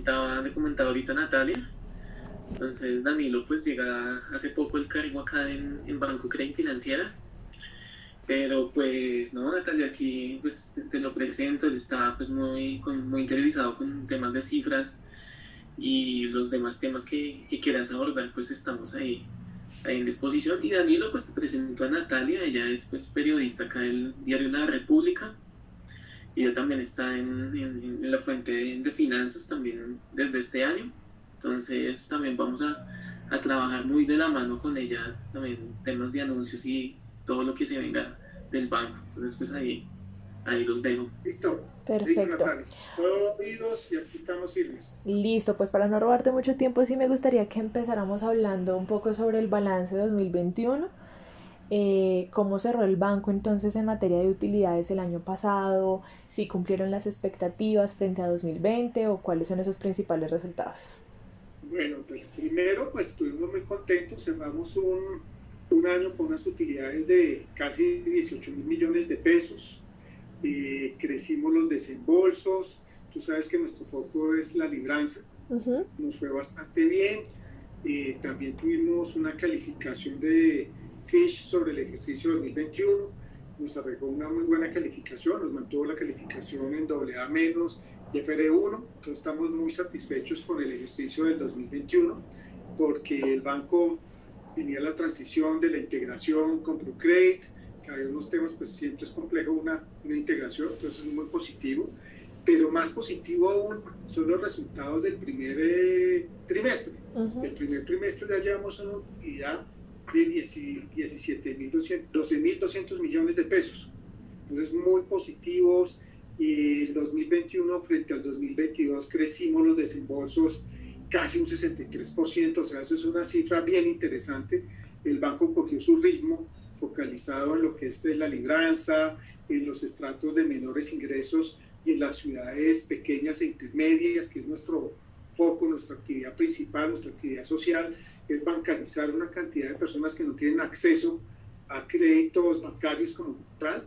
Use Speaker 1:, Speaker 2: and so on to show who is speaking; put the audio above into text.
Speaker 1: comentaba, le comentaba ahorita Natalia. Entonces Danilo pues llega hace poco el cargo acá en, en Banco Credit Financiera. Pero pues no, Natalia, aquí pues te, lo presento, él está pues muy, muy interesado con temas de cifras y los demás temas que, que quieras abordar pues estamos ahí, ahí en disposición. Y Danilo pues te presento a Natalia, ella es pues periodista acá en el diario La República ella también está en, en, la fuente de, finanzas también desde este año. Entonces también vamos a, a, trabajar muy de la mano con ella también temas de anuncios y todo lo que se venga del banco. Entonces pues ahí, ahí los dejo.
Speaker 2: Listo.
Speaker 3: Perfecto.
Speaker 2: Listo, Natalia. Oídos y aquí estamos firmes.
Speaker 3: Listo, pues para no robarte mucho tiempo, sí me gustaría que empezáramos hablando un poco sobre el balance 2021 eh, cómo cerró el banco entonces en materia de utilidades el año pasado, si cumplieron las expectativas frente a 2020 o cuáles son esos principales resultados.
Speaker 2: Bueno, pues, primero pues estuvimos muy contentos, cerramos un, un año con unas utilidades de casi 18 mil millones de pesos, eh, crecimos los desembolsos, tú sabes que nuestro foco es la libranza, nos fue bastante bien, eh, también tuvimos una calificación de Fish sobre el ejercicio 2021. Nos arrojó una muy buena calificación, nos mantuvo la calificación en AA menos de FR1. Entonces estamos muy satisfechos con el ejercicio del 2021 porque el banco venía la transición de la integración con Procredit, que hay unos temas, pues siempre es complejo una, una integración, entonces es muy positivo. Pero más positivo aún son los resultados del primer eh, trimestre. El primer trimestre ya llevamos una utilidad de 17.200, 12.200 millones de pesos. Entonces, muy positivos. Y el 2021 frente al 2022 crecimos los desembolsos casi un 63%, o sea, eso es una cifra bien interesante. El banco cogió su ritmo focalizado en lo que es la libranza, en los estratos de menores ingresos y en las ciudades pequeñas e intermedias, que es nuestro foco, nuestra actividad principal, nuestra actividad social, es bancarizar una cantidad de personas que no tienen acceso a créditos bancarios como tal.